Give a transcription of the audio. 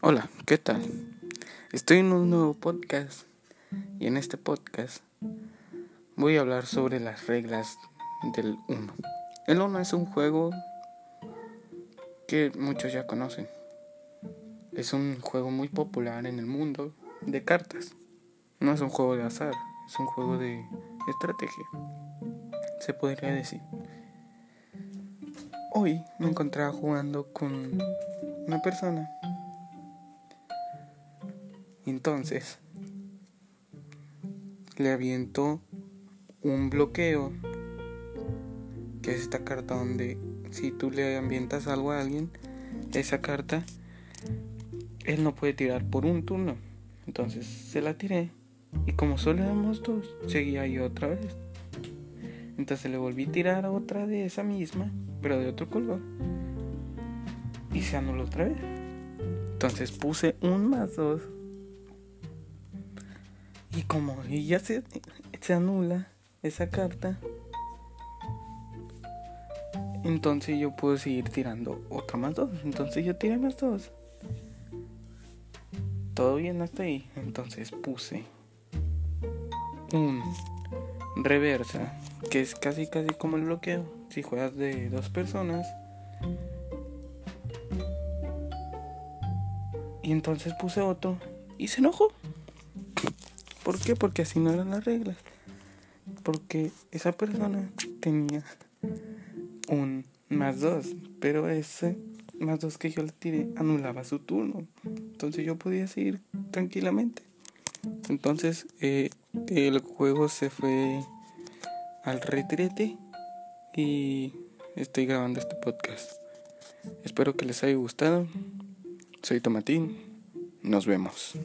Hola, ¿qué tal? Estoy en un nuevo podcast y en este podcast voy a hablar sobre las reglas del Uno. El Uno es un juego que muchos ya conocen. Es un juego muy popular en el mundo de cartas. No es un juego de azar, es un juego de estrategia. Se podría decir. Hoy me encontraba jugando con una persona entonces, le aviento un bloqueo, que es esta carta donde si tú le ambientas algo a alguien, esa carta, él no puede tirar por un turno. Entonces se la tiré y como solo éramos dos, seguía ahí otra vez. Entonces le volví a tirar otra de esa misma, pero de otro color. Y se anuló otra vez. Entonces puse un más dos y como ya se, se anula esa carta, entonces yo puedo seguir tirando otra más dos. Entonces yo tiré más dos. Todo bien hasta ahí. Entonces puse un reversa, que es casi casi como el bloqueo. Si juegas de dos personas. Y entonces puse otro y se enojó. ¿Por qué? Porque así no eran las reglas. Porque esa persona tenía un más dos, pero ese más dos que yo le tiré anulaba su turno. Entonces yo podía seguir tranquilamente. Entonces eh, el juego se fue al retrete y estoy grabando este podcast. Espero que les haya gustado. Soy Tomatín. Nos vemos.